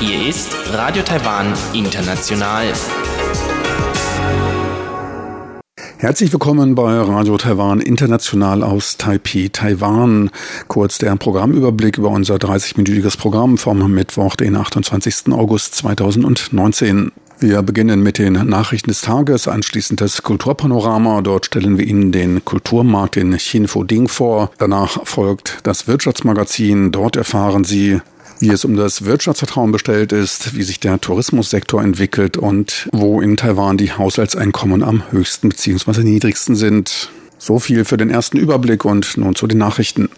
Hier ist Radio Taiwan International. Herzlich willkommen bei Radio Taiwan International aus Taipei, Taiwan. Kurz der Programmüberblick über unser 30-minütiges Programm vom Mittwoch, den 28. August 2019. Wir beginnen mit den Nachrichten des Tages, anschließend das Kulturpanorama. Dort stellen wir Ihnen den Kulturmarkt in Chinfoding vor. Danach folgt das Wirtschaftsmagazin. Dort erfahren Sie, wie es um das Wirtschaftsvertrauen bestellt ist, wie sich der Tourismussektor entwickelt und wo in Taiwan die Haushaltseinkommen am höchsten bzw. niedrigsten sind. So viel für den ersten Überblick und nun zu den Nachrichten.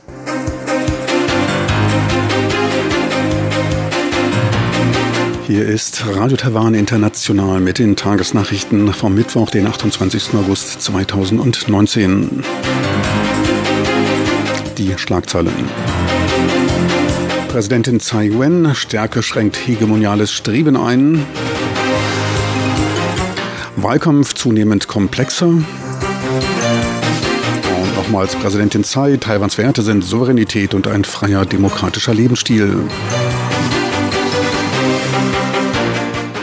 Hier ist Radio Taiwan International mit den Tagesnachrichten vom Mittwoch, den 28. August 2019. Die Schlagzeilen. Präsidentin Tsai Ing-wen, Stärke schränkt hegemoniales Streben ein. Wahlkampf zunehmend komplexer. Und nochmals Präsidentin Tsai, Taiwans Werte sind Souveränität und ein freier demokratischer Lebensstil.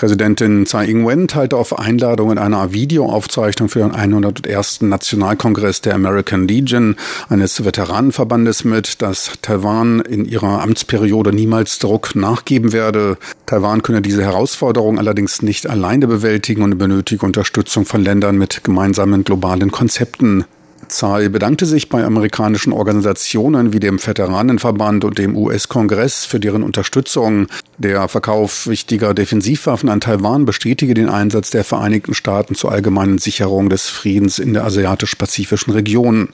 Präsidentin Tsai Ing-wen teilte auf Einladung in einer Videoaufzeichnung für den 101. Nationalkongress der American Legion, eines Veteranenverbandes mit, dass Taiwan in ihrer Amtsperiode niemals Druck nachgeben werde. Taiwan könne diese Herausforderung allerdings nicht alleine bewältigen und benötige Unterstützung von Ländern mit gemeinsamen globalen Konzepten. Zahl bedankte sich bei amerikanischen Organisationen wie dem Veteranenverband und dem US-Kongress für deren Unterstützung. Der Verkauf wichtiger Defensivwaffen an Taiwan bestätige den Einsatz der Vereinigten Staaten zur allgemeinen Sicherung des Friedens in der asiatisch-pazifischen Region.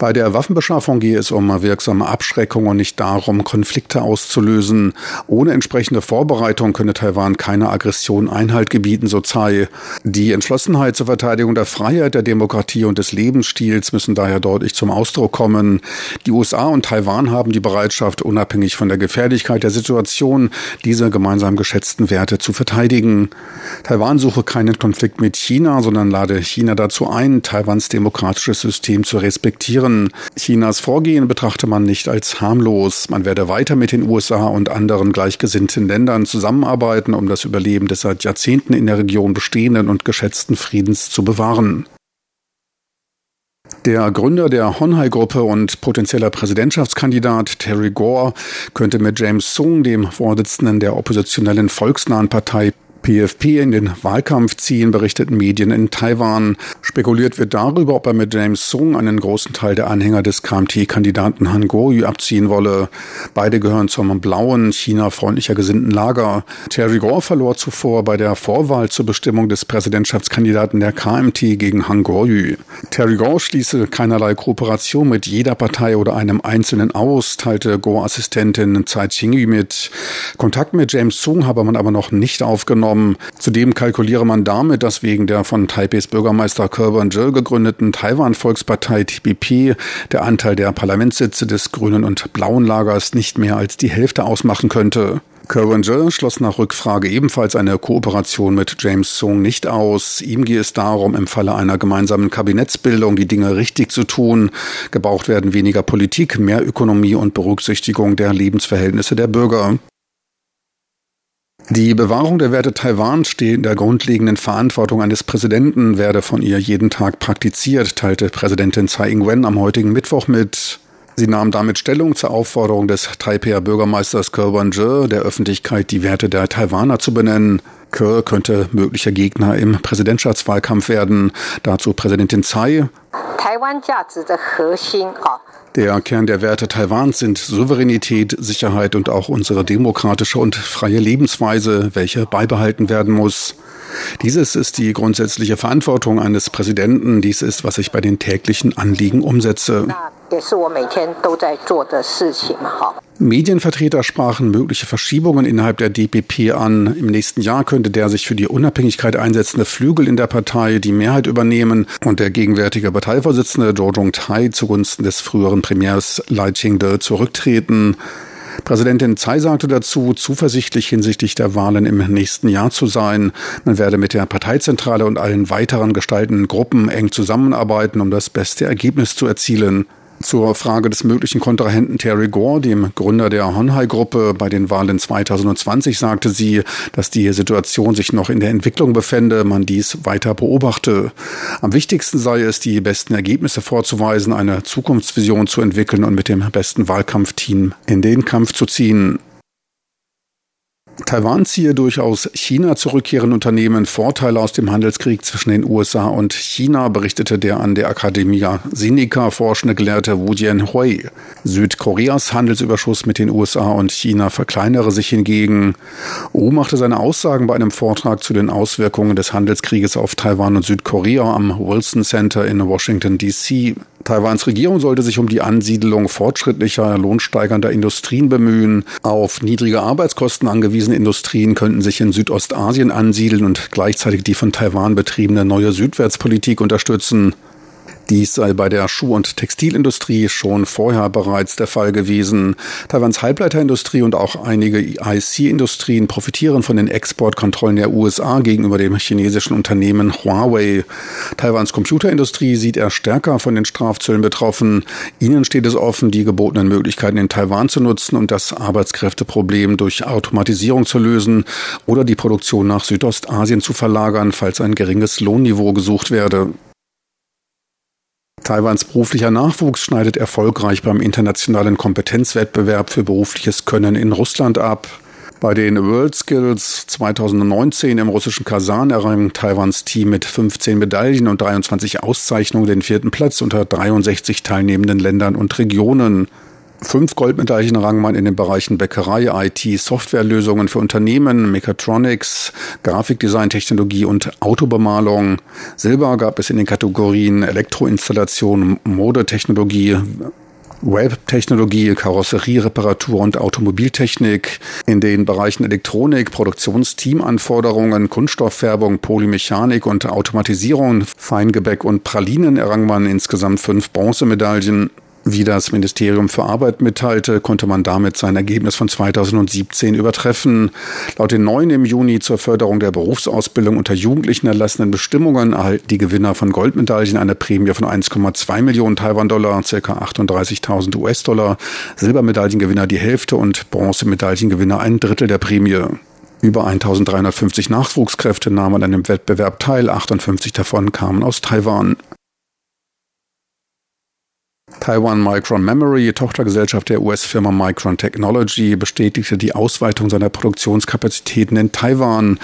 Bei der Waffenbeschaffung gehe es um wirksame Abschreckung und nicht darum, Konflikte auszulösen. Ohne entsprechende Vorbereitung könne Taiwan keiner Aggression Einhalt gebieten, so Tsai. Die Entschlossenheit zur Verteidigung der Freiheit, der Demokratie und des Lebensstils müssen daher deutlich zum Ausdruck kommen. Die USA und Taiwan haben die Bereitschaft, unabhängig von der Gefährlichkeit der Situation, diese gemeinsam geschätzten Werte zu verteidigen. Taiwan suche keinen Konflikt mit China, sondern lade China dazu ein, Taiwans demokratisches System zu respektieren Jahren. Chinas Vorgehen betrachte man nicht als harmlos. Man werde weiter mit den USA und anderen gleichgesinnten Ländern zusammenarbeiten, um das Überleben des seit Jahrzehnten in der Region bestehenden und geschätzten Friedens zu bewahren. Der Gründer der Honhai-Gruppe und potenzieller Präsidentschaftskandidat Terry Gore könnte mit James Sung, dem Vorsitzenden der oppositionellen volksnahen Partei PFP in den Wahlkampf ziehen, berichteten Medien in Taiwan. Spekuliert wird darüber, ob er mit James Sung einen großen Teil der Anhänger des KMT-Kandidaten Han Kuo-yu abziehen wolle. Beide gehören zum blauen, China-freundlicher gesinnten Lager. Terry Gore verlor zuvor bei der Vorwahl zur Bestimmung des Präsidentschaftskandidaten der KMT gegen Han Kuo-yu. Terry Gore schließe keinerlei Kooperation mit jeder Partei oder einem Einzelnen aus, teilte Gore-Assistentin Tsai Ching-yu mit. Kontakt mit James Sung habe man aber noch nicht aufgenommen genommen. Zudem kalkuliere man damit, dass wegen der von Taipeis Bürgermeister Kerban Zhe gegründeten Taiwan-Volkspartei TPP der Anteil der Parlamentssitze des grünen und blauen Lagers nicht mehr als die Hälfte ausmachen könnte. Kerwin Zhe schloss nach Rückfrage ebenfalls eine Kooperation mit James Sung nicht aus. Ihm gehe es darum, im Falle einer gemeinsamen Kabinettsbildung die Dinge richtig zu tun. Gebraucht werden weniger Politik, mehr Ökonomie und Berücksichtigung der Lebensverhältnisse der Bürger. Die Bewahrung der Werte Taiwans stehe in der grundlegenden Verantwortung eines Präsidenten, werde von ihr jeden Tag praktiziert, teilte Präsidentin Tsai Ing-wen am heutigen Mittwoch mit. Sie nahm damit Stellung zur Aufforderung des Taipeier Bürgermeisters Ke Wan-je, der Öffentlichkeit die Werte der Taiwaner zu benennen. Ke könnte möglicher Gegner im Präsidentschaftswahlkampf werden. Dazu Präsidentin Tsai. Der Kern der Werte Taiwans sind Souveränität, Sicherheit und auch unsere demokratische und freie Lebensweise, welche beibehalten werden muss. Dieses ist die grundsätzliche Verantwortung eines Präsidenten. Dies ist, was ich bei den täglichen Anliegen umsetze. Medienvertreter sprachen mögliche Verschiebungen innerhalb der DPP an. Im nächsten Jahr könnte der sich für die Unabhängigkeit einsetzende Flügel in der Partei die Mehrheit übernehmen und der gegenwärtige Parteivorsitzende Zhou Jong-tai zugunsten des früheren Premiers Lai Ching-de zurücktreten. Präsidentin Tsai sagte dazu, zuversichtlich hinsichtlich der Wahlen im nächsten Jahr zu sein. Man werde mit der Parteizentrale und allen weiteren gestaltenden Gruppen eng zusammenarbeiten, um das beste Ergebnis zu erzielen. Zur Frage des möglichen Kontrahenten Terry Gore, dem Gründer der Honhai-Gruppe, bei den Wahlen 2020 sagte sie, dass die Situation sich noch in der Entwicklung befände, man dies weiter beobachte. Am wichtigsten sei es, die besten Ergebnisse vorzuweisen, eine Zukunftsvision zu entwickeln und mit dem besten Wahlkampfteam in den Kampf zu ziehen. Taiwan ziehe durch aus China zurückkehrende Unternehmen Vorteile aus dem Handelskrieg zwischen den USA und China, berichtete der an der Academia Sinica forschende Gelehrte Wu Jianhui. Südkoreas Handelsüberschuss mit den USA und China verkleinere sich hingegen. Wu machte seine Aussagen bei einem Vortrag zu den Auswirkungen des Handelskrieges auf Taiwan und Südkorea am Wilson Center in Washington, D.C. Taiwans Regierung sollte sich um die Ansiedelung fortschrittlicher, lohnsteigernder Industrien bemühen. Auf niedrige Arbeitskosten angewiesene Industrien könnten sich in Südostasien ansiedeln und gleichzeitig die von Taiwan betriebene neue Südwärtspolitik unterstützen. Dies sei bei der Schuh- und Textilindustrie schon vorher bereits der Fall gewesen. Taiwans Halbleiterindustrie und auch einige IC-Industrien profitieren von den Exportkontrollen der USA gegenüber dem chinesischen Unternehmen Huawei. Taiwans Computerindustrie sieht er stärker von den Strafzöllen betroffen. Ihnen steht es offen, die gebotenen Möglichkeiten in Taiwan zu nutzen und das Arbeitskräfteproblem durch Automatisierung zu lösen oder die Produktion nach Südostasien zu verlagern, falls ein geringes Lohnniveau gesucht werde. Taiwans beruflicher Nachwuchs schneidet erfolgreich beim internationalen Kompetenzwettbewerb für berufliches Können in Russland ab. Bei den World Skills 2019 im russischen Kasan errang Taiwans Team mit 15 Medaillen und 23 Auszeichnungen den vierten Platz unter 63 teilnehmenden Ländern und Regionen. Fünf Goldmedaillen rang man in den Bereichen Bäckerei, IT, Softwarelösungen für Unternehmen, Mechatronics, Grafikdesign-Technologie und Autobemalung. Silber gab es in den Kategorien Elektroinstallation, Modetechnologie, Webtechnologie, Karosseriereparatur und Automobiltechnik, in den Bereichen Elektronik, Produktionsteamanforderungen, Kunststofffärbung, Polymechanik und Automatisierung, Feingebäck und Pralinen errang man insgesamt fünf Bronzemedaillen. Wie das Ministerium für Arbeit mitteilte, konnte man damit sein Ergebnis von 2017 übertreffen. Laut den neuen im Juni zur Förderung der Berufsausbildung unter Jugendlichen erlassenen Bestimmungen erhalten die Gewinner von Goldmedaillen eine Prämie von 1,2 Millionen Taiwan-Dollar, ca. 38.000 US-Dollar, Silbermedaillengewinner die Hälfte und Bronzemedaillengewinner ein Drittel der Prämie. Über 1350 Nachwuchskräfte nahmen an einem Wettbewerb teil, 58 davon kamen aus Taiwan. Taiwan Micron Memory, Tochtergesellschaft der US-Firma Micron Technology, bestätigte die Ausweitung seiner Produktionskapazitäten in Taiwan.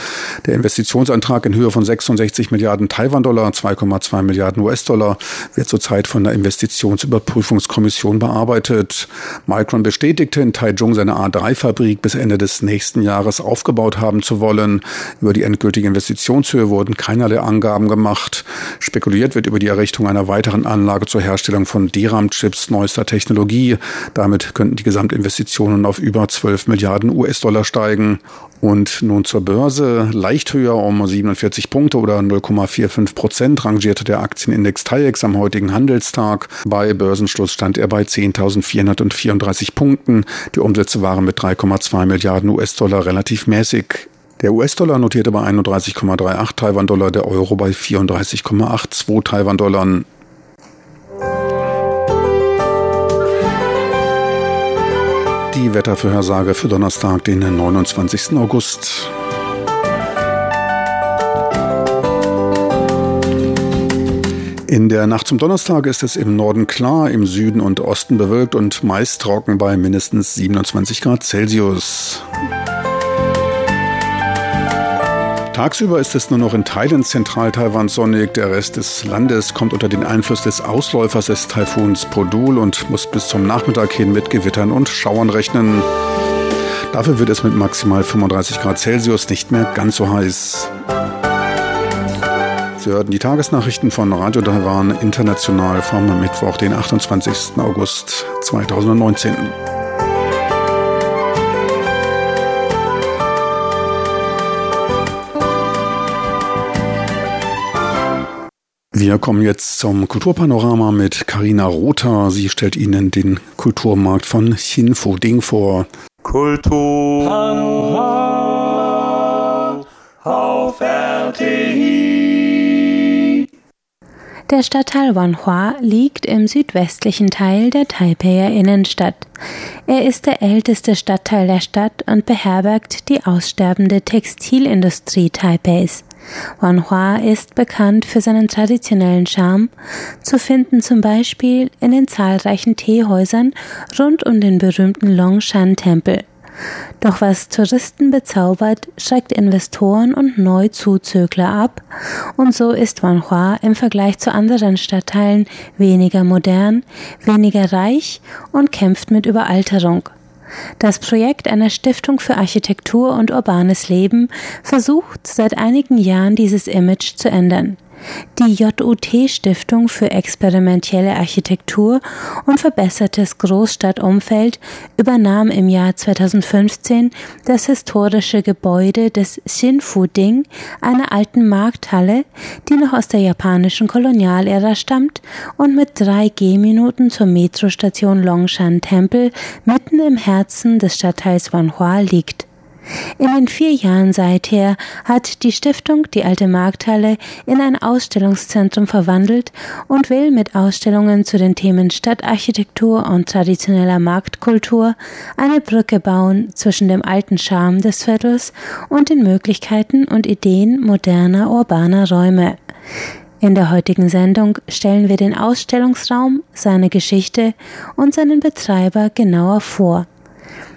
Der Investitionsantrag in Höhe von 66 Milliarden Taiwan-Dollar, 2,2 Milliarden US-Dollar, wird zurzeit von der Investitionsüberprüfungskommission bearbeitet. Micron bestätigte in Taichung seine A3-Fabrik bis Ende des nächsten Jahres aufgebaut haben zu wollen. Über die endgültige Investitionshöhe wurden keinerlei Angaben gemacht. Spekuliert wird über die Errichtung einer weiteren Anlage zur Herstellung von DRAM Chips neuester Technologie. Damit könnten die Gesamtinvestitionen auf über 12 Milliarden US-Dollar steigen. Und nun zur Börse. Leicht höher um 47 Punkte oder 0,45 Prozent rangierte der Aktienindex TAIEX am heutigen Handelstag. Bei Börsenschluss stand er bei 10.434 Punkten. Die Umsätze waren mit 3,2 Milliarden US-Dollar relativ mäßig. Der US-Dollar notierte bei 31,38 Taiwan-Dollar, der Euro bei 34,82 Taiwan-Dollar. Die Wettervorhersage für Donnerstag, den 29. August. In der Nacht zum Donnerstag ist es im Norden klar, im Süden und Osten bewölkt und meist trocken bei mindestens 27 Grad Celsius. Tagsüber ist es nur noch in Teilen Zentral-Taiwan sonnig. Der Rest des Landes kommt unter den Einfluss des Ausläufers des Taifuns Podul und muss bis zum Nachmittag hin mit Gewittern und Schauern rechnen. Dafür wird es mit maximal 35 Grad Celsius nicht mehr ganz so heiß. Sie hörten die Tagesnachrichten von Radio Taiwan International vom Mittwoch, den 28. August 2019. Wir kommen jetzt zum Kulturpanorama mit Karina Rother. Sie stellt Ihnen den Kulturmarkt von Ding vor. Kultur auf RTI. Der Stadtteil Wanhua liegt im südwestlichen Teil der Taipeier Innenstadt. Er ist der älteste Stadtteil der Stadt und beherbergt die aussterbende Textilindustrie Taipeis. Wanhua ist bekannt für seinen traditionellen Charme, zu finden zum Beispiel in den zahlreichen Teehäusern rund um den berühmten Longshan-Tempel. Doch was Touristen bezaubert, schreckt Investoren und Neuzuzögler ab, und so ist Wanhua im Vergleich zu anderen Stadtteilen weniger modern, weniger reich und kämpft mit Überalterung. Das Projekt einer Stiftung für Architektur und urbanes Leben versucht seit einigen Jahren dieses Image zu ändern. Die JUT-Stiftung für experimentelle Architektur und verbessertes Großstadtumfeld übernahm im Jahr 2015 das historische Gebäude des Shinfu-Ding, einer alten Markthalle, die noch aus der japanischen Kolonialära stammt und mit drei Gehminuten zur Metrostation Longshan Tempel mitten im Herzen des Stadtteils Wanhua liegt. In den vier Jahren seither hat die Stiftung die alte Markthalle in ein Ausstellungszentrum verwandelt und will mit Ausstellungen zu den Themen Stadtarchitektur und traditioneller Marktkultur eine Brücke bauen zwischen dem alten Charme des Viertels und den Möglichkeiten und Ideen moderner urbaner Räume. In der heutigen Sendung stellen wir den Ausstellungsraum, seine Geschichte und seinen Betreiber genauer vor.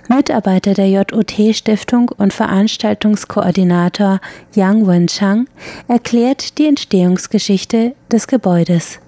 Mitarbeiter der JOT-Stiftung und Veranstaltungskoordinator Yang Wenchang erklärt die Entstehungsgeschichte des Gebäudes.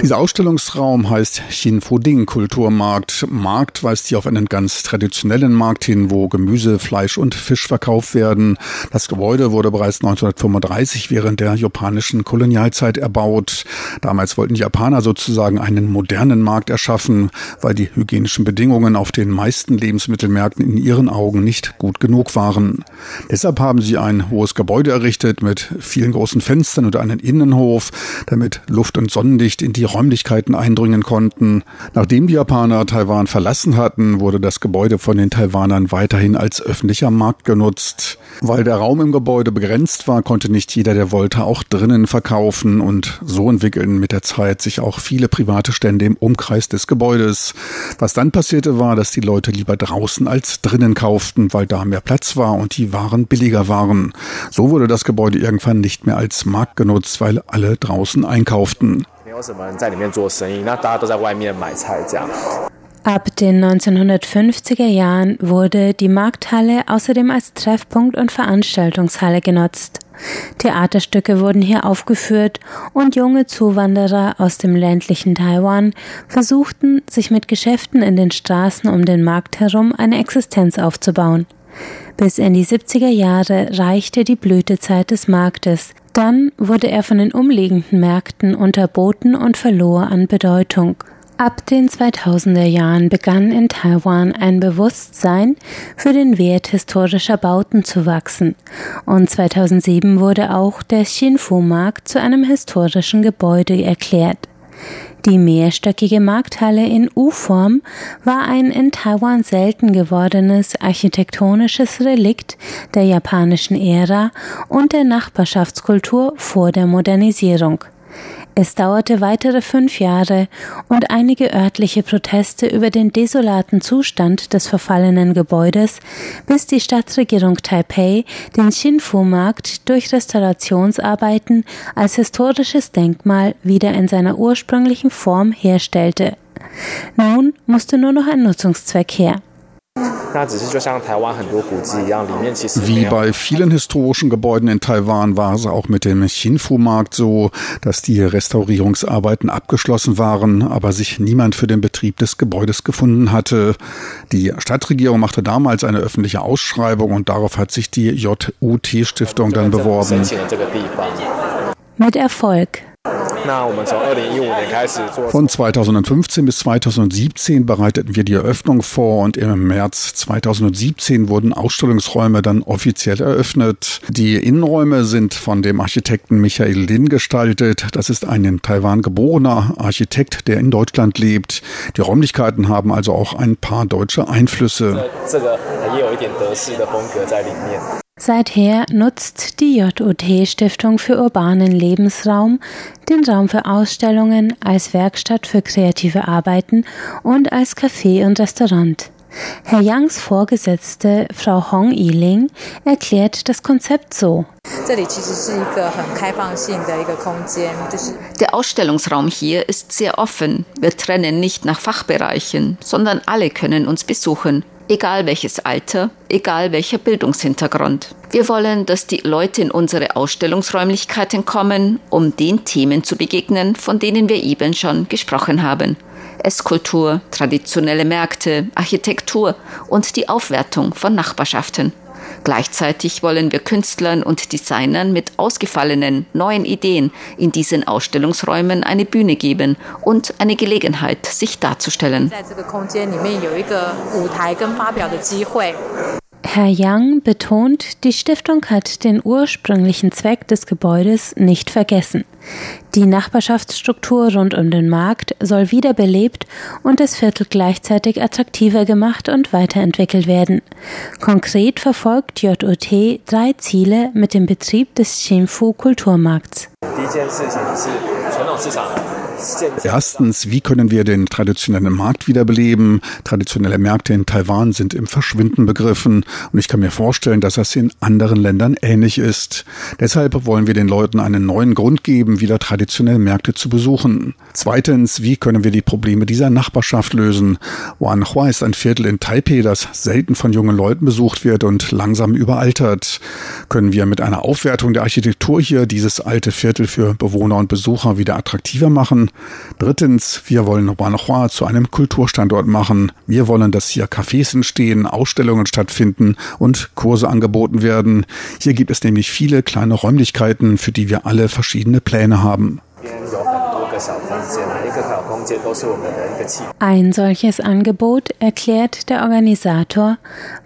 Dieser Ausstellungsraum heißt Xinfuding Kulturmarkt. Markt weist hier auf einen ganz traditionellen Markt hin, wo Gemüse, Fleisch und Fisch verkauft werden. Das Gebäude wurde bereits 1935 während der japanischen Kolonialzeit erbaut. Damals wollten die Japaner sozusagen einen modernen Markt erschaffen, weil die hygienischen Bedingungen auf den meisten Lebensmittelmärkten in ihren Augen nicht gut genug waren. Deshalb haben sie ein hohes Gebäude errichtet mit vielen großen Fenstern Fenstern oder einen Innenhof, damit Luft und Sonnenlicht in die Räumlichkeiten eindringen konnten. Nachdem die Japaner Taiwan verlassen hatten, wurde das Gebäude von den Taiwanern weiterhin als öffentlicher Markt genutzt. Weil der Raum im Gebäude begrenzt war, konnte nicht jeder, der wollte, auch drinnen verkaufen und so entwickeln mit der Zeit sich auch viele private Stände im Umkreis des Gebäudes. Was dann passierte war, dass die Leute lieber draußen als drinnen kauften, weil da mehr Platz war und die Waren billiger waren. So wurde das Gebäude irgendwann nicht mehr als Markt genutzt, weil alle draußen einkauften. Ab den 1950er Jahren wurde die Markthalle außerdem als Treffpunkt und Veranstaltungshalle genutzt. Theaterstücke wurden hier aufgeführt und junge Zuwanderer aus dem ländlichen Taiwan versuchten, sich mit Geschäften in den Straßen um den Markt herum eine Existenz aufzubauen. Bis in die 70er Jahre reichte die Blütezeit des Marktes, dann wurde er von den umliegenden Märkten unterboten und verlor an Bedeutung. Ab den 2000er Jahren begann in Taiwan ein Bewusstsein für den Wert historischer Bauten zu wachsen und 2007 wurde auch der Xinfu-Markt zu einem historischen Gebäude erklärt. Die mehrstöckige Markthalle in U-Form war ein in Taiwan selten gewordenes architektonisches Relikt der japanischen Ära und der Nachbarschaftskultur vor der Modernisierung. Es dauerte weitere fünf Jahre und einige örtliche Proteste über den desolaten Zustand des verfallenen Gebäudes, bis die Stadtregierung Taipei den Xinfu-Markt durch Restaurationsarbeiten als historisches Denkmal wieder in seiner ursprünglichen Form herstellte. Nun musste nur noch ein Nutzungszweck her. Wie bei vielen historischen Gebäuden in Taiwan war es auch mit dem Xinfu-Markt so, dass die Restaurierungsarbeiten abgeschlossen waren, aber sich niemand für den Betrieb des Gebäudes gefunden hatte. Die Stadtregierung machte damals eine öffentliche Ausschreibung und darauf hat sich die JUT-Stiftung dann beworben. Mit Erfolg. Von 2015 bis 2017 bereiteten wir die Eröffnung vor und im März 2017 wurden Ausstellungsräume dann offiziell eröffnet. Die Innenräume sind von dem Architekten Michael Lin gestaltet. Das ist ein in Taiwan geborener Architekt, der in Deutschland lebt. Die Räumlichkeiten haben also auch ein paar deutsche Einflüsse. Seither nutzt die JUT Stiftung für urbanen Lebensraum den Raum für Ausstellungen, als Werkstatt für kreative Arbeiten und als Café und Restaurant. Herr Yangs Vorgesetzte, Frau Hong Yiling, erklärt das Konzept so. Der Ausstellungsraum hier ist sehr offen. Wir trennen nicht nach Fachbereichen, sondern alle können uns besuchen egal welches Alter, egal welcher Bildungshintergrund. Wir wollen, dass die Leute in unsere Ausstellungsräumlichkeiten kommen, um den Themen zu begegnen, von denen wir eben schon gesprochen haben. Esskultur, traditionelle Märkte, Architektur und die Aufwertung von Nachbarschaften. Gleichzeitig wollen wir Künstlern und Designern mit ausgefallenen neuen Ideen in diesen Ausstellungsräumen eine Bühne geben und eine Gelegenheit, sich darzustellen. Herr Yang betont, die Stiftung hat den ursprünglichen Zweck des Gebäudes nicht vergessen. Die Nachbarschaftsstruktur rund um den Markt soll wiederbelebt und das Viertel gleichzeitig attraktiver gemacht und weiterentwickelt werden. Konkret verfolgt JOT drei Ziele mit dem Betrieb des Xinfu Kulturmarkts. Erstens, wie können wir den traditionellen Markt wiederbeleben? Traditionelle Märkte in Taiwan sind im Verschwinden begriffen und ich kann mir vorstellen, dass das in anderen Ländern ähnlich ist. Deshalb wollen wir den Leuten einen neuen Grund geben, wieder traditionelle Märkte zu besuchen. Zweitens, wie können wir die Probleme dieser Nachbarschaft lösen? Wanhua ist ein Viertel in Taipei, das selten von jungen Leuten besucht wird und langsam überaltert. Können wir mit einer Aufwertung der Architektur hier dieses alte Viertel für Bewohner und Besucher wieder attraktiver machen? Drittens, wir wollen Wanhua zu einem Kulturstandort machen. Wir wollen, dass hier Cafés entstehen, Ausstellungen stattfinden und Kurse angeboten werden. Hier gibt es nämlich viele kleine Räumlichkeiten, für die wir alle verschiedene Pläne haben. Ein solches Angebot, erklärt der Organisator,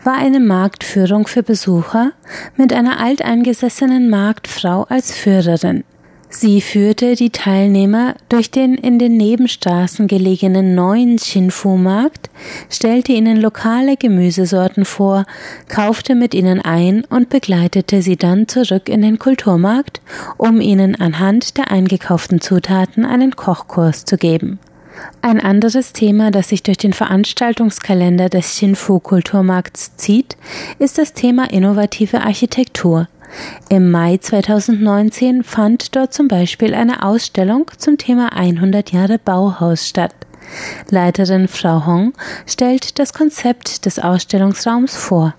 war eine Marktführung für Besucher mit einer alteingesessenen Marktfrau als Führerin. Sie führte die Teilnehmer durch den in den Nebenstraßen gelegenen neuen Shinfu-Markt, stellte ihnen lokale Gemüsesorten vor, kaufte mit ihnen ein und begleitete sie dann zurück in den Kulturmarkt, um ihnen anhand der eingekauften Zutaten einen Kochkurs zu geben. Ein anderes Thema, das sich durch den Veranstaltungskalender des Shinfu Kulturmarkts zieht, ist das Thema innovative Architektur. Im Mai 2019 fand dort zum Beispiel eine Ausstellung zum Thema 100 Jahre Bauhaus statt. Leiterin Frau Hong stellt das Konzept des Ausstellungsraums vor.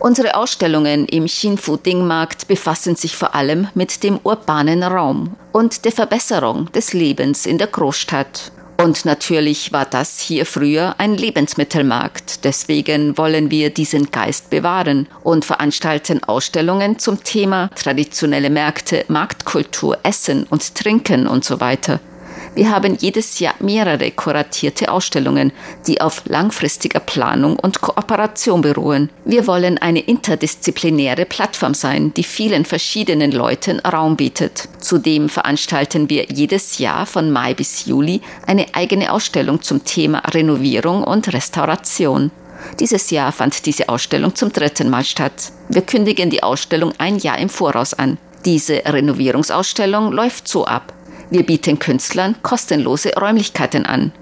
Unsere Ausstellungen im Xinfu-Ding-Markt befassen sich vor allem mit dem urbanen Raum und der Verbesserung des Lebens in der Großstadt. Und natürlich war das hier früher ein Lebensmittelmarkt. Deswegen wollen wir diesen Geist bewahren und veranstalten Ausstellungen zum Thema traditionelle Märkte, Marktkultur, Essen und Trinken und so weiter. Wir haben jedes Jahr mehrere kuratierte Ausstellungen, die auf langfristiger Planung und Kooperation beruhen. Wir wollen eine interdisziplinäre Plattform sein, die vielen verschiedenen Leuten Raum bietet. Zudem veranstalten wir jedes Jahr von Mai bis Juli eine eigene Ausstellung zum Thema Renovierung und Restauration. Dieses Jahr fand diese Ausstellung zum dritten Mal statt. Wir kündigen die Ausstellung ein Jahr im Voraus an. Diese Renovierungsausstellung läuft so ab. Wir bieten Künstlern kostenlose Räumlichkeiten an.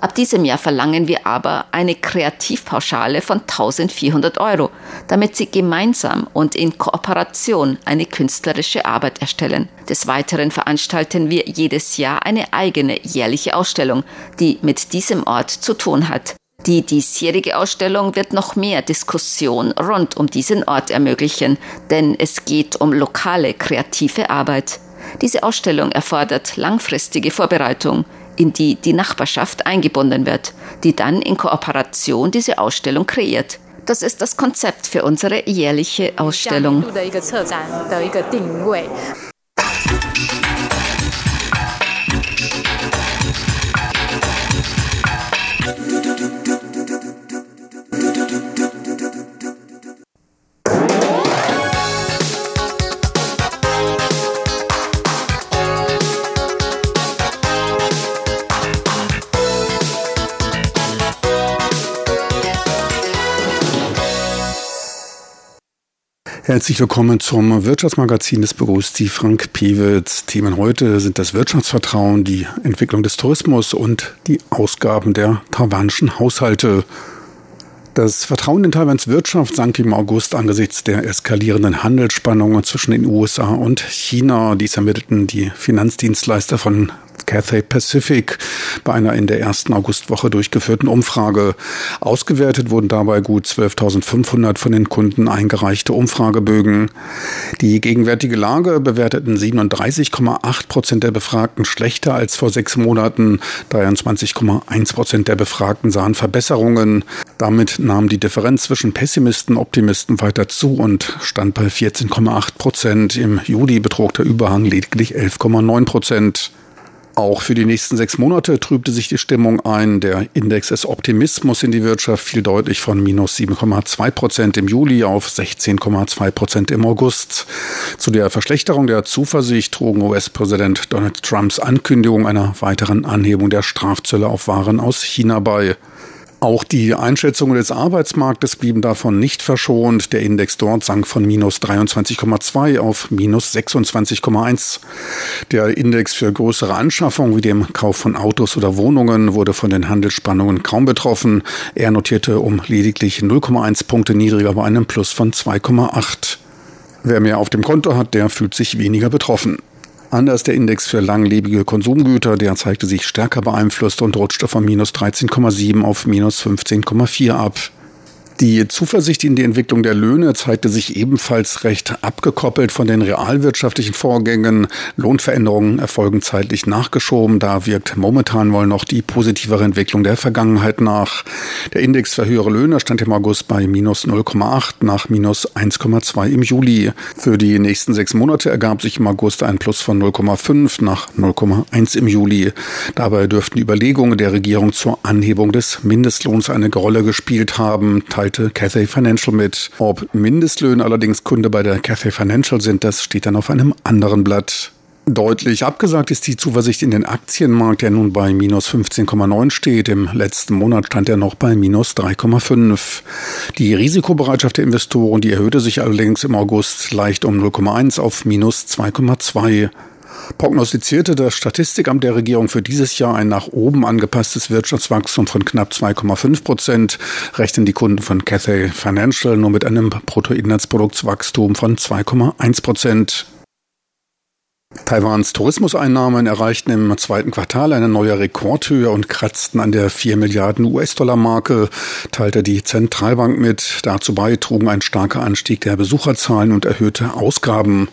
Ab diesem Jahr verlangen wir aber eine Kreativpauschale von 1400 Euro, damit sie gemeinsam und in Kooperation eine künstlerische Arbeit erstellen. Des Weiteren veranstalten wir jedes Jahr eine eigene jährliche Ausstellung, die mit diesem Ort zu tun hat. Die diesjährige Ausstellung wird noch mehr Diskussion rund um diesen Ort ermöglichen, denn es geht um lokale kreative Arbeit. Diese Ausstellung erfordert langfristige Vorbereitung in die die Nachbarschaft eingebunden wird, die dann in Kooperation diese Ausstellung kreiert. Das ist das Konzept für unsere jährliche Ausstellung. Herzlich willkommen zum Wirtschaftsmagazin. Das begrüßt Sie Frank Pewitz. Themen heute sind das Wirtschaftsvertrauen, die Entwicklung des Tourismus und die Ausgaben der taiwanischen Haushalte. Das Vertrauen in Taiwans Wirtschaft sank im August angesichts der eskalierenden Handelsspannungen zwischen den USA und China. Dies ermittelten die Finanzdienstleister von Cathay Pacific bei einer in der ersten Augustwoche durchgeführten Umfrage. Ausgewertet wurden dabei gut 12.500 von den Kunden eingereichte Umfragebögen. Die gegenwärtige Lage bewerteten 37,8 Prozent der Befragten schlechter als vor sechs Monaten. 23,1 Prozent der Befragten sahen Verbesserungen. Damit nahm die Differenz zwischen Pessimisten und Optimisten weiter zu und stand bei 14,8 Prozent. Im Juli betrug der Überhang lediglich 11,9 Prozent. Auch für die nächsten sechs Monate trübte sich die Stimmung ein. Der Index des Optimismus in die Wirtschaft fiel deutlich von minus 7,2 Prozent im Juli auf 16,2 Prozent im August. Zu der Verschlechterung der Zuversicht trugen US-Präsident Donald Trumps Ankündigung einer weiteren Anhebung der Strafzölle auf Waren aus China bei. Auch die Einschätzungen des Arbeitsmarktes blieben davon nicht verschont. Der Index dort sank von minus 23,2 auf minus 26,1. Der Index für größere Anschaffungen wie dem Kauf von Autos oder Wohnungen wurde von den Handelsspannungen kaum betroffen. Er notierte um lediglich 0,1 Punkte niedriger bei einem Plus von 2,8. Wer mehr auf dem Konto hat, der fühlt sich weniger betroffen. Anders der Index für langlebige Konsumgüter, der zeigte sich stärker beeinflusst und rutschte von minus 13,7 auf minus 15,4 ab. Die Zuversicht in die Entwicklung der Löhne zeigte sich ebenfalls recht abgekoppelt von den realwirtschaftlichen Vorgängen. Lohnveränderungen erfolgen zeitlich nachgeschoben. Da wirkt momentan wohl noch die positivere Entwicklung der Vergangenheit nach. Der Index für höhere Löhne stand im August bei minus 0,8 nach minus 1,2 im Juli. Für die nächsten sechs Monate ergab sich im August ein Plus von 0,5 nach 0,1 im Juli. Dabei dürften Überlegungen der Regierung zur Anhebung des Mindestlohns eine Rolle gespielt haben teilte Cathay Financial mit. Ob Mindestlöhne allerdings Kunde bei der Cathay Financial sind, das steht dann auf einem anderen Blatt. Deutlich abgesagt ist die Zuversicht in den Aktienmarkt, der nun bei minus 15,9 steht. Im letzten Monat stand er noch bei minus 3,5. Die Risikobereitschaft der Investoren, die erhöhte sich allerdings im August leicht um 0,1 auf minus 2,2 prognostizierte das Statistikamt der Regierung für dieses Jahr ein nach oben angepasstes Wirtschaftswachstum von knapp 2,5 Prozent, rechnen die Kunden von Cathay Financial nur mit einem Bruttoinlandsproduktswachstum von 2,1 Prozent. Taiwans Tourismuseinnahmen erreichten im zweiten Quartal eine neue Rekordhöhe und kratzten an der 4 Milliarden US-Dollar-Marke, teilte die Zentralbank mit. Dazu beitrugen ein starker Anstieg der Besucherzahlen und erhöhte Ausgaben.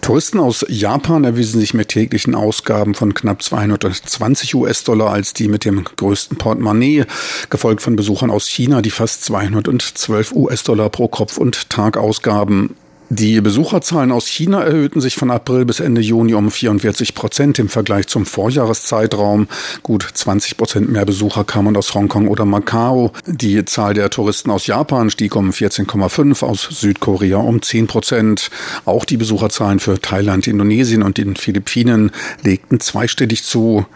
Touristen aus Japan erwiesen sich mit täglichen Ausgaben von knapp 220 US-Dollar als die mit dem größten Portemonnaie, gefolgt von Besuchern aus China, die fast 212 US-Dollar pro Kopf und Tag ausgaben. Die Besucherzahlen aus China erhöhten sich von April bis Ende Juni um 44 Prozent im Vergleich zum Vorjahreszeitraum. Gut 20 Prozent mehr Besucher kamen aus Hongkong oder Macau. Die Zahl der Touristen aus Japan stieg um 14,5, aus Südkorea um 10 Prozent. Auch die Besucherzahlen für Thailand, Indonesien und den Philippinen legten zweistellig zu.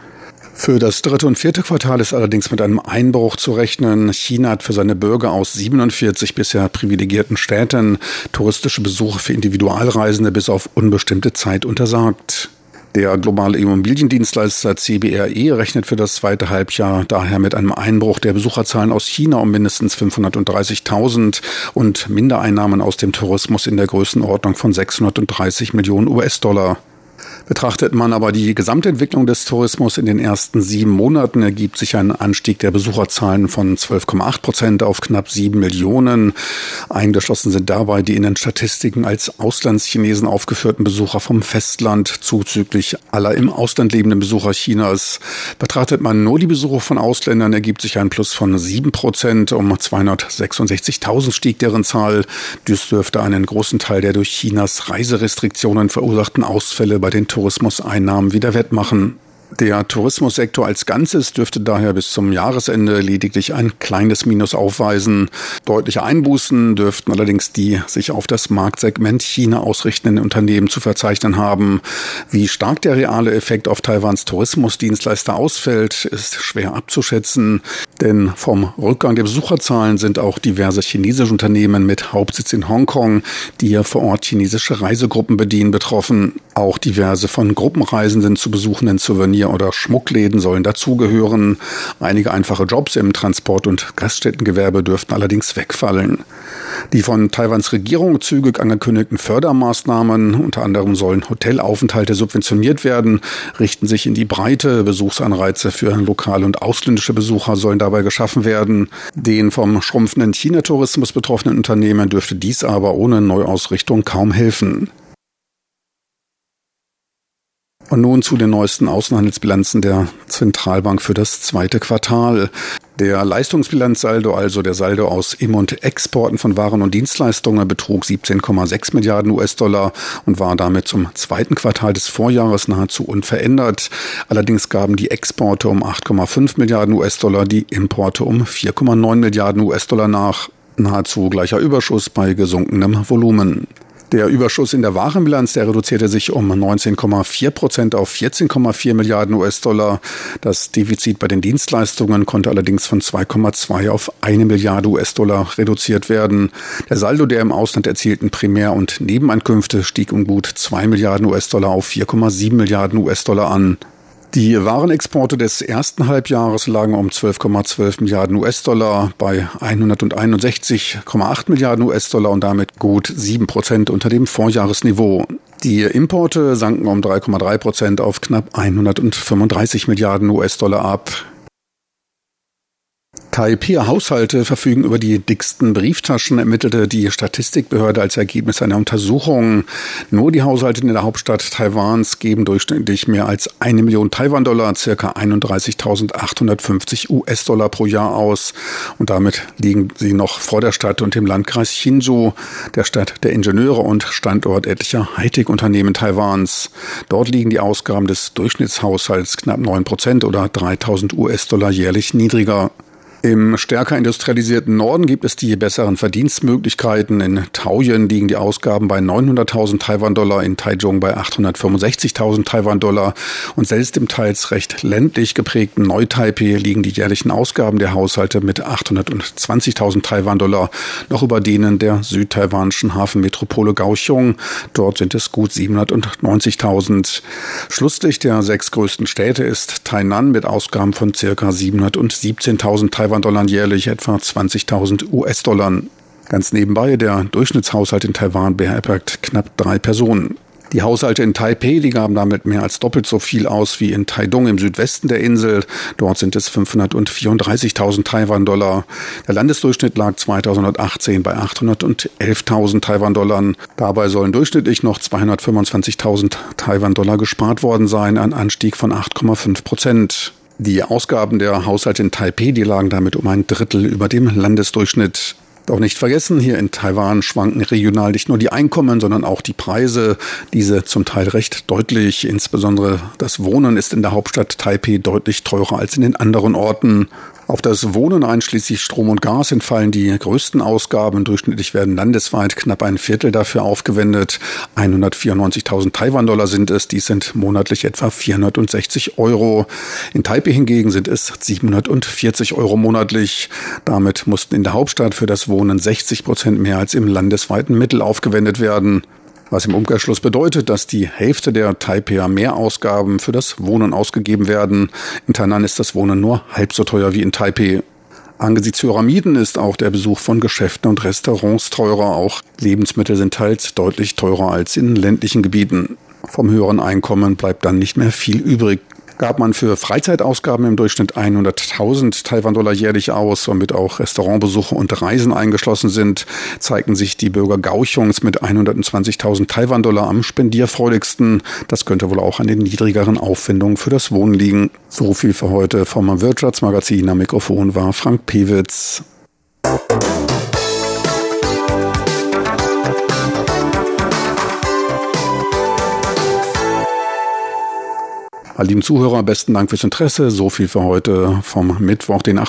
Für das dritte und vierte Quartal ist allerdings mit einem Einbruch zu rechnen. China hat für seine Bürger aus 47 bisher privilegierten Städten touristische Besuche für Individualreisende bis auf unbestimmte Zeit untersagt. Der globale Immobiliendienstleister CBRE rechnet für das zweite Halbjahr daher mit einem Einbruch der Besucherzahlen aus China um mindestens 530.000 und Mindereinnahmen aus dem Tourismus in der Größenordnung von 630 Millionen US-Dollar. Betrachtet man aber die Gesamtentwicklung des Tourismus in den ersten sieben Monaten, ergibt sich ein Anstieg der Besucherzahlen von 12,8 Prozent auf knapp sieben Millionen. Eingeschlossen sind dabei die in den Statistiken als Auslandschinesen aufgeführten Besucher vom Festland zuzüglich aller im Ausland lebenden Besucher Chinas. Betrachtet man nur die Besucher von Ausländern, ergibt sich ein Plus von sieben Prozent. Um 266.000 stieg deren Zahl. Dies dürfte einen großen Teil der durch Chinas Reiserestriktionen verursachten Ausfälle bei den Tourismuseinnahmen wieder wettmachen. Der Tourismussektor als Ganzes dürfte daher bis zum Jahresende lediglich ein kleines Minus aufweisen. Deutliche Einbußen dürften allerdings die sich auf das Marktsegment China ausrichtenden Unternehmen zu verzeichnen haben. Wie stark der reale Effekt auf Taiwans Tourismusdienstleister ausfällt, ist schwer abzuschätzen. Denn vom Rückgang der Besucherzahlen sind auch diverse chinesische Unternehmen mit Hauptsitz in Hongkong, die hier vor Ort chinesische Reisegruppen bedienen, betroffen. Auch diverse von Gruppenreisenden zu besuchenden Souvenir- oder Schmuckläden sollen dazugehören. Einige einfache Jobs im Transport- und Gaststättengewerbe dürften allerdings wegfallen. Die von Taiwans Regierung zügig angekündigten Fördermaßnahmen, unter anderem sollen Hotelaufenthalte subventioniert werden, richten sich in die Breite. Besuchsanreize für lokale und ausländische Besucher sollen dabei geschaffen werden. Den vom schrumpfenden China-Tourismus betroffenen Unternehmen dürfte dies aber ohne Neuausrichtung kaum helfen. Und nun zu den neuesten Außenhandelsbilanzen der Zentralbank für das zweite Quartal. Der Leistungsbilanzsaldo, also der Saldo aus Im- und Exporten von Waren und Dienstleistungen, betrug 17,6 Milliarden US-Dollar und war damit zum zweiten Quartal des Vorjahres nahezu unverändert. Allerdings gaben die Exporte um 8,5 Milliarden US-Dollar, die Importe um 4,9 Milliarden US-Dollar nach. Nahezu gleicher Überschuss bei gesunkenem Volumen. Der Überschuss in der Warenbilanz, der reduzierte sich um 19,4 Prozent auf 14,4 Milliarden US-Dollar. Das Defizit bei den Dienstleistungen konnte allerdings von 2,2 auf eine Milliarde US-Dollar reduziert werden. Der Saldo der im Ausland erzielten Primär- und Nebeneinkünfte stieg um gut 2 Milliarden US-Dollar auf 4,7 Milliarden US-Dollar an. Die Warenexporte des ersten Halbjahres lagen um 12,12 Milliarden US-Dollar bei 161,8 Milliarden US-Dollar und damit gut 7 Prozent unter dem Vorjahresniveau. Die Importe sanken um 3,3 Prozent auf knapp 135 Milliarden US-Dollar ab. Taipei-Haushalte verfügen über die dicksten Brieftaschen, ermittelte die Statistikbehörde als Ergebnis einer Untersuchung. Nur die Haushalte in der Hauptstadt Taiwans geben durchschnittlich mehr als eine Million Taiwan-Dollar, circa 31.850 US-Dollar pro Jahr aus. Und damit liegen sie noch vor der Stadt und dem Landkreis Hsinchu, der Stadt der Ingenieure und Standort etlicher Hightech-Unternehmen Taiwans. Dort liegen die Ausgaben des Durchschnittshaushalts knapp 9 Prozent oder 3000 US-Dollar jährlich niedriger. Im stärker industrialisierten Norden gibt es die besseren Verdienstmöglichkeiten. In Taoyuan liegen die Ausgaben bei 900.000 Taiwan-Dollar, in Taichung bei 865.000 Taiwan-Dollar und selbst im teils recht ländlich geprägten Neu-Taipei liegen die jährlichen Ausgaben der Haushalte mit 820.000 Taiwan-Dollar noch über denen der südtaiwanischen Hafenmetropole Kaohsiung. Dort sind es gut 790.000. Schlusslicht der sechs größten Städte ist Tainan mit Ausgaben von circa 717.000 Taiwan Taiwan-Dollar jährlich etwa 20.000 US-Dollar. Ganz nebenbei, der Durchschnittshaushalt in Taiwan beherbergt knapp drei Personen. Die Haushalte in Taipei, die gaben damit mehr als doppelt so viel aus wie in Taidong im Südwesten der Insel. Dort sind es 534.000 Taiwan-Dollar. Der Landesdurchschnitt lag 2018 bei 811.000 Taiwan-Dollar. Dabei sollen durchschnittlich noch 225.000 Taiwan-Dollar gespart worden sein, ein Anstieg von 8,5 Prozent. Die Ausgaben der Haushalte in Taipei, die lagen damit um ein Drittel über dem Landesdurchschnitt. Doch nicht vergessen, hier in Taiwan schwanken regional nicht nur die Einkommen, sondern auch die Preise. Diese zum Teil recht deutlich. Insbesondere das Wohnen ist in der Hauptstadt Taipei deutlich teurer als in den anderen Orten. Auf das Wohnen einschließlich Strom und Gas entfallen die größten Ausgaben. Durchschnittlich werden landesweit knapp ein Viertel dafür aufgewendet. 194.000 Taiwan-Dollar sind es. Dies sind monatlich etwa 460 Euro. In Taipei hingegen sind es 740 Euro monatlich. Damit mussten in der Hauptstadt für das Wohnen 60 Prozent mehr als im landesweiten Mittel aufgewendet werden. Was im Umkehrschluss bedeutet, dass die Hälfte der Taipeher Mehrausgaben für das Wohnen ausgegeben werden. In Tainan ist das Wohnen nur halb so teuer wie in Taipei. Angesichts höherer Mieten ist auch der Besuch von Geschäften und Restaurants teurer. Auch Lebensmittel sind teils deutlich teurer als in ländlichen Gebieten. Vom höheren Einkommen bleibt dann nicht mehr viel übrig gab man für Freizeitausgaben im Durchschnitt 100.000 Taiwan-Dollar jährlich aus, womit auch Restaurantbesuche und Reisen eingeschlossen sind, zeigten sich die Bürger Gauchungs mit 120.000 Taiwan-Dollar am spendierfreudigsten. Das könnte wohl auch an den niedrigeren Aufwendungen für das Wohnen liegen. So viel für heute vom Wirtschaftsmagazin. Am Mikrofon war Frank Pewitz. All lieben Zuhörer, besten Dank fürs Interesse. So viel für heute vom Mittwoch, den